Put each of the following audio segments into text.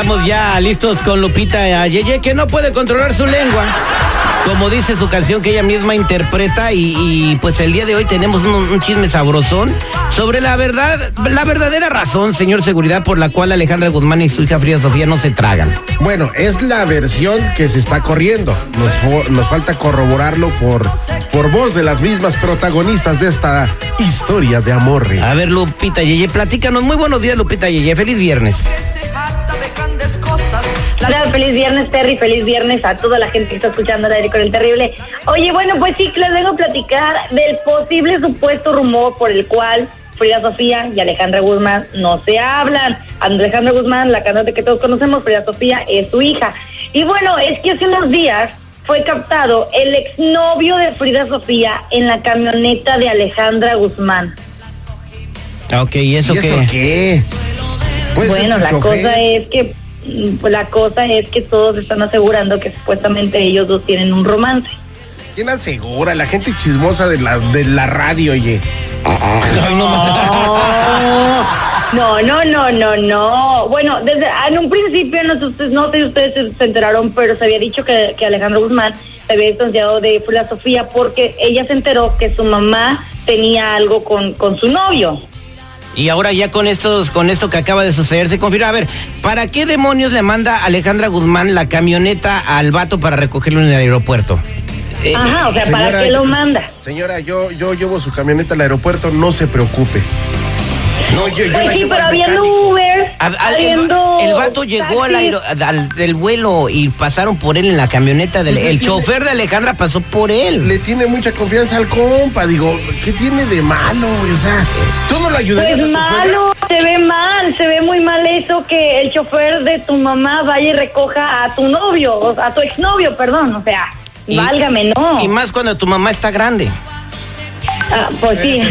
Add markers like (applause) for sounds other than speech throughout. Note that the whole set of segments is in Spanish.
Estamos ya listos con Lupita Yeye, que no puede controlar su lengua. Como dice su canción que ella misma interpreta y, y, pues el día de hoy tenemos un, un chisme sabrosón sobre la verdad, la verdadera razón, señor seguridad, por la cual Alejandra Guzmán y su hija Frida Sofía no se tragan. Bueno, es la versión que se está corriendo. Nos, falta corroborarlo por, por voz de las mismas protagonistas de esta historia de amor. A ver, Lupita Yeye, platícanos. Muy buenos días, Lupita Yeye. Feliz viernes. Hola, feliz viernes, Terry, feliz viernes a toda la gente que está escuchando el aire con el terrible. Oye, bueno, pues sí, les vengo a platicar del posible supuesto rumor por el cual Frida Sofía y Alejandra Guzmán no se hablan. Alejandra Guzmán, la cantante que todos conocemos, Frida Sofía es su hija. Y bueno, es que hace unos días fue captado el exnovio de Frida Sofía en la camioneta de Alejandra Guzmán. Ah, Ok, ¿y eso, ¿Y eso qué? qué? Puede ser Bueno, la chofer. cosa es que mm, pues, la cosa es que todos están asegurando que supuestamente ellos dos tienen un romance. ¿Quién asegura? La gente chismosa de la, de la radio, oye. (laughs) No, (laughs) No, no, no, no, no. Bueno, desde en un principio no sé, ustedes- no sé si ustedes se- se enteraron, pero se había dicho que, que Alejandro Guzmán se había distanciado de Frida Sofía porque ella se enteró que su mamá tenía algo con, con su novio. Y ahora ya con estos, con esto que acaba de suceder, se confirma. A ver, ¿para qué demonios le manda Alejandra Guzmán la camioneta al vato para recogerlo en el aeropuerto? Eh, Ajá, o sea, ¿para qué lo manda? Señora, yo, yo llevo su camioneta al aeropuerto, no se preocupe. No, yo, yo Pues la sí, llevo pero al habiendo mecánico. Uber, a- al- el, el vato llegó al, aero- al- del vuelo y pasaron por él en la camioneta. Del, el chofer de Alejandra pasó por él. Le tiene mucha confianza al compa, digo, ¿qué tiene de malo? O sea, ¿tú no le ayudarías Pues a tu suegra? malo, se ve mal, se ve muy mal eso que el chofer de tu mamá vaya y recoja a tu novio, a tu exnovio, perdón, o sea, Y- válgame, no. Y más cuando tu mamá está grande. (laughs) Ah, pues sí. (laughs)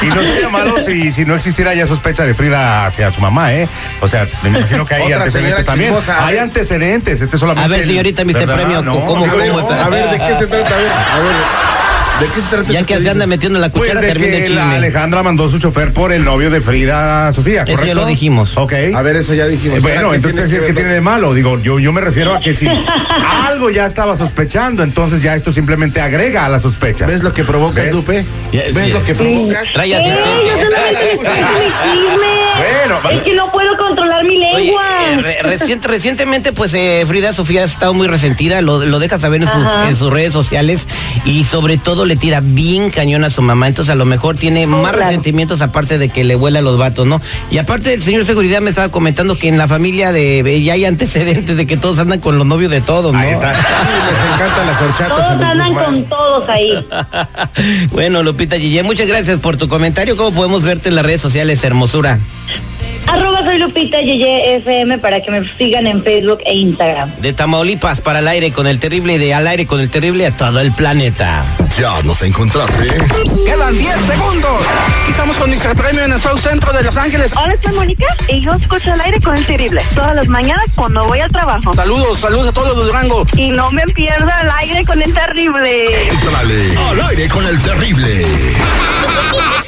Y no sería malo si, si no existiera ya sospecha de Frida hacia su mamá, ¿eh? O sea, me imagino que hay Otra antecedentes también. chismosa, Hay antecedentes, este solamente. A ver, señorita, Mr. Premio, No, ¿cómo- no, A ver, cómo está? a ver, ¿de qué se trata? A ver, a ver, ¿de qué se trata? Ya eso que se anda metiendo la Pues cuchara, de termina el la. Alejandra mandó su chofer por el novio de Frida Sofía, Eso ya ¿correcto? lo dijimos. Ok. A ver, eso ya dijimos. Eh, bueno, Ahora, ¿qué entonces, tiene ¿qué que tiene de malo? Digo, yo, yo me refiero a que si (laughs) algo ya estaba sospechando, entonces ya esto simplemente agrega a la sospecha. ¿Ves lo que provoca, ¿Ves? Lupe? ¿Ves lo que provoca? Trae mi chisme. Bueno, es que no puedo controlar mi Oye, lengua. eh, re- reciente- recientemente, pues eh, Frida Sofía ha estado muy resentida, lo, lo deja saber en sus, Ajá. en sus redes sociales y sobre todo le tira bien cañón a su mamá, entonces a lo mejor tiene más claro. resentimientos aparte de que le vuela los vatos, ¿no? Y aparte el señor Seguridad me estaba comentando que en la familia de ya hay antecedentes de que todos andan con los novios de todos, ¿no? Ahí está. (laughs) Sí, les encantan las horchatas Todos a andan Guzmán. con todos ahí. (laughs) bueno, Lupita Yeye, muchas gracias por tu comentario. ¿Cómo podemos verte en las redes sociales, hermosura? Arroba soy Lupita Yeye FM para que me sigan en Facebook e Instagram. De Tamaulipas para el aire con el terrible y de al aire con el terrible a todo el planeta. Ya nos encontraste. Quedan 10 segundos. Estamos con Mr. Premio en el South Centro de Los Ángeles. Hola, soy Mónica y yo escucho el aire con el terrible. Todas las mañanas cuando voy al trabajo. Saludos, saludos a todos los Durango. Y no me pierdo el aire con el terrible. Entrale al aire con el terrible. (laughs)